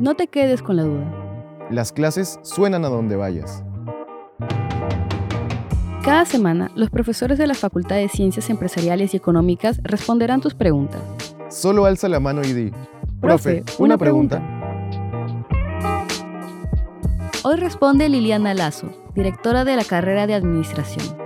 No te quedes con la duda. Las clases suenan a donde vayas. Cada semana, los profesores de la Facultad de Ciencias Empresariales y Económicas responderán tus preguntas. Solo alza la mano y di, profe, una, pregunta. Hoy responde Liliana Lazo, directora de la carrera de Administración.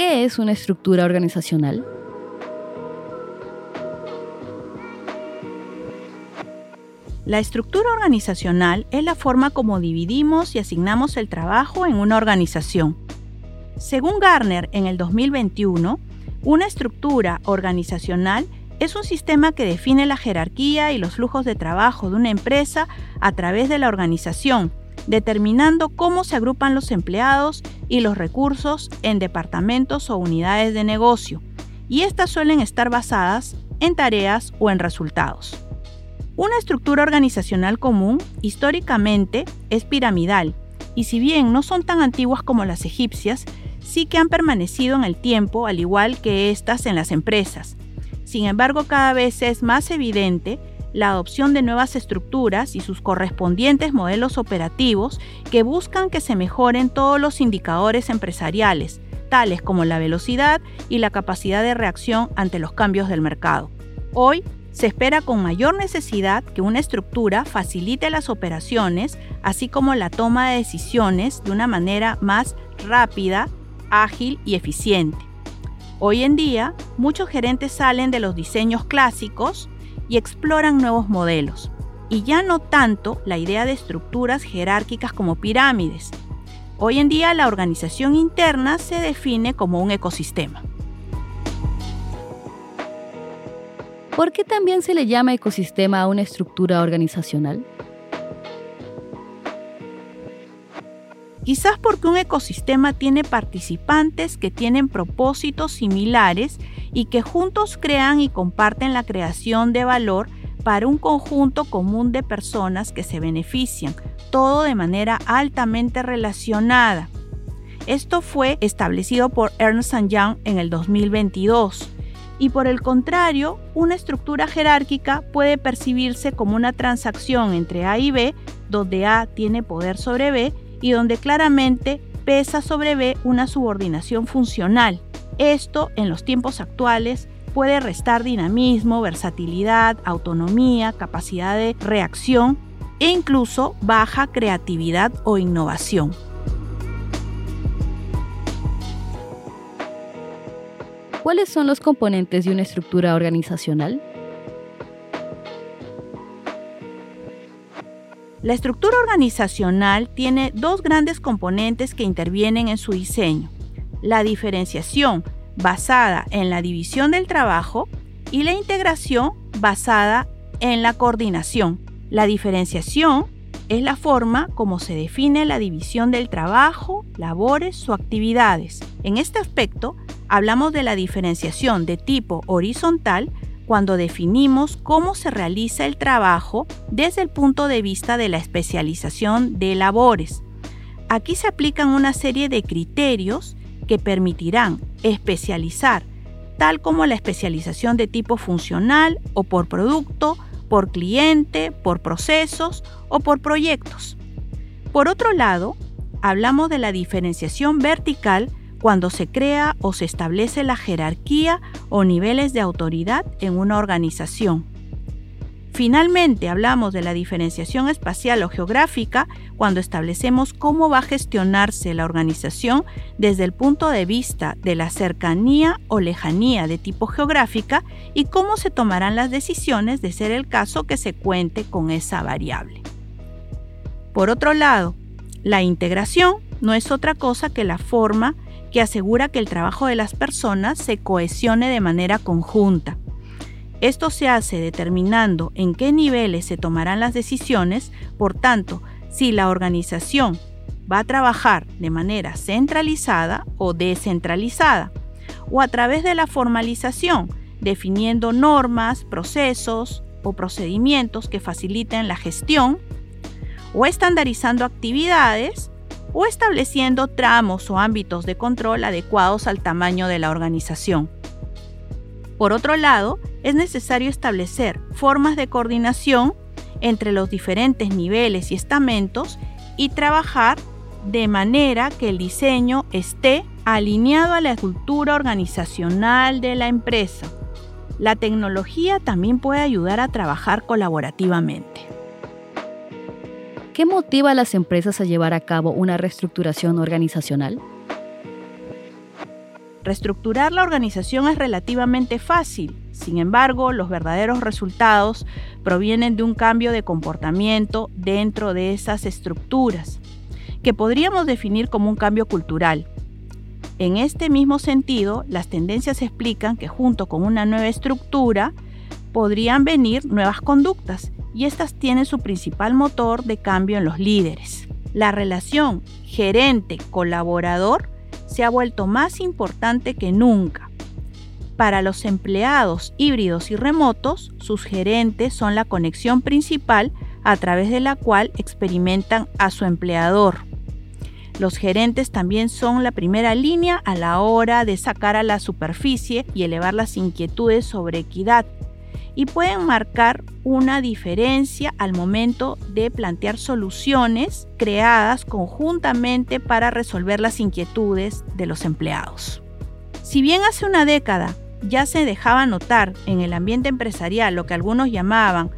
¿Qué es una estructura organizacional? La estructura organizacional es la forma como dividimos y asignamos el trabajo en una organización. Según Garner, en el 2021, una estructura organizacional es un sistema que define la jerarquía y los flujos de trabajo de una empresa a través de la organización, determinando cómo se agrupan los empleados y los recursos en departamentos o unidades de negocio, y estas suelen estar basadas en tareas o en resultados. Una estructura organizacional común históricamente es piramidal y si bien no son tan antiguas como las egipcias, sí que han permanecido en el tiempo al igual que estas en las empresas. Sin embargo, cada vez es más evidente la adopción de nuevas estructuras y sus correspondientes modelos operativos que buscan que se mejoren todos los indicadores empresariales, tales como la velocidad y la capacidad de reacción ante los cambios del mercado. Hoy, se espera con mayor necesidad que una estructura facilite las operaciones, así como la toma de decisiones de una manera más rápida, ágil y eficiente. Hoy en día, muchos gerentes salen de los diseños clásicos y exploran nuevos modelos, y ya no tanto la idea de estructuras jerárquicas como pirámides. Hoy en día la organización interna se define como un ecosistema. ¿Por qué también se le llama ecosistema a una estructura organizacional? Quizás porque un ecosistema tiene participantes que tienen propósitos similares y que juntos crean y comparten la creación de valor para un conjunto común de personas que se benefician, todo de manera altamente relacionada. Esto fue establecido por Ernst Young en el 2022 y por el contrario, una estructura jerárquica puede percibirse como una transacción entre A y B, donde A tiene poder sobre B y donde claramente pesa sobre B una subordinación funcional. Esto, en los tiempos actuales, puede restar dinamismo, versatilidad, autonomía, capacidad de reacción e incluso baja creatividad o innovación. ¿Cuáles son los componentes de una estructura organizacional? La estructura organizacional tiene dos grandes componentes que intervienen en su diseño. La diferenciación, basada en la división del trabajo, y la integración, basada en la coordinación. La diferenciación es la forma como se define la división del trabajo, labores o actividades. En este aspecto, hablamos de la diferenciación de tipo horizontal cuando definimos cómo se realiza el trabajo desde el punto de vista de la especialización de labores. Aquí se aplican una serie de criterios que permitirán especializar, tal como la especialización de tipo funcional o por producto, por cliente, por procesos o por proyectos. Por otro lado, hablamos de la diferenciación vertical cuando se crea o se establece la jerarquía o niveles de autoridad en una organización. Finalmente, hablamos de la diferenciación espacial o geográfica cuando establecemos cómo va a gestionarse la organización desde el punto de vista de la cercanía o lejanía de tipo geográfica y cómo se tomarán las decisiones de ser el caso que se cuente con esa variable. Por otro lado, la integración no es otra cosa que la forma que asegura que el trabajo de las personas se cohesione de manera conjunta. Esto se hace determinando en qué niveles se tomarán las decisiones, por tanto, si la organización va a trabajar de manera centralizada o descentralizada, o a través de la formalización, definiendo normas, procesos o procedimientos que faciliten la gestión, o estandarizando actividades o estableciendo tramos o ámbitos de control adecuados al tamaño de la organización. Por otro lado, es necesario establecer formas de coordinación entre los diferentes niveles y estamentos y trabajar de manera que el diseño esté alineado a la cultura organizacional de la empresa. La tecnología también puede ayudar a trabajar colaborativamente. ¿Qué motiva a las empresas a llevar a cabo una reestructuración organizacional? Reestructurar la organización es relativamente fácil, sin embargo, los verdaderos resultados provienen de un cambio de comportamiento dentro de esas estructuras, que podríamos definir como un cambio cultural. En este mismo sentido, las tendencias explican que junto con una nueva estructura podrían venir nuevas conductas y estas tienen su principal motor de cambio en los líderes. La relación gerente-colaborador se ha vuelto más importante que nunca. Para los empleados híbridos y remotos, sus gerentes son la conexión principal a través de la cual experimentan a su empleador. Los gerentes también son la primera línea a la hora de sacar a la superficie y elevar las inquietudes sobre equidad y pueden marcar una diferencia al momento de plantear soluciones creadas conjuntamente para resolver las inquietudes de los empleados. Si bien hace una década ya se dejaba notar en el ambiente empresarial lo que algunos llamaban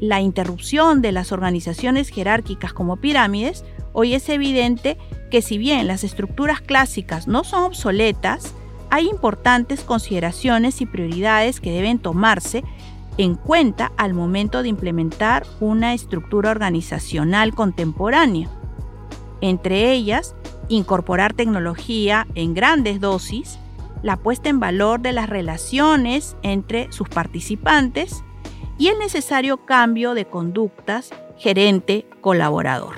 la interrupción de las organizaciones jerárquicas como pirámides, hoy es evidente que si bien las estructuras clásicas no son obsoletas, hay importantes consideraciones y prioridades que deben tomarse en cuenta al momento de implementar una estructura organizacional contemporánea. Entre ellas, incorporar tecnología en grandes dosis, la puesta en valor de las relaciones entre sus participantes y el necesario cambio de conductas gerente-colaborador.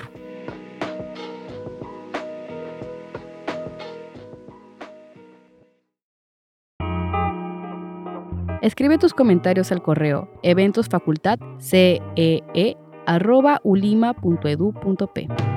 Escribe tus comentarios al correo eventosfacultadcee.ulima.edu.p.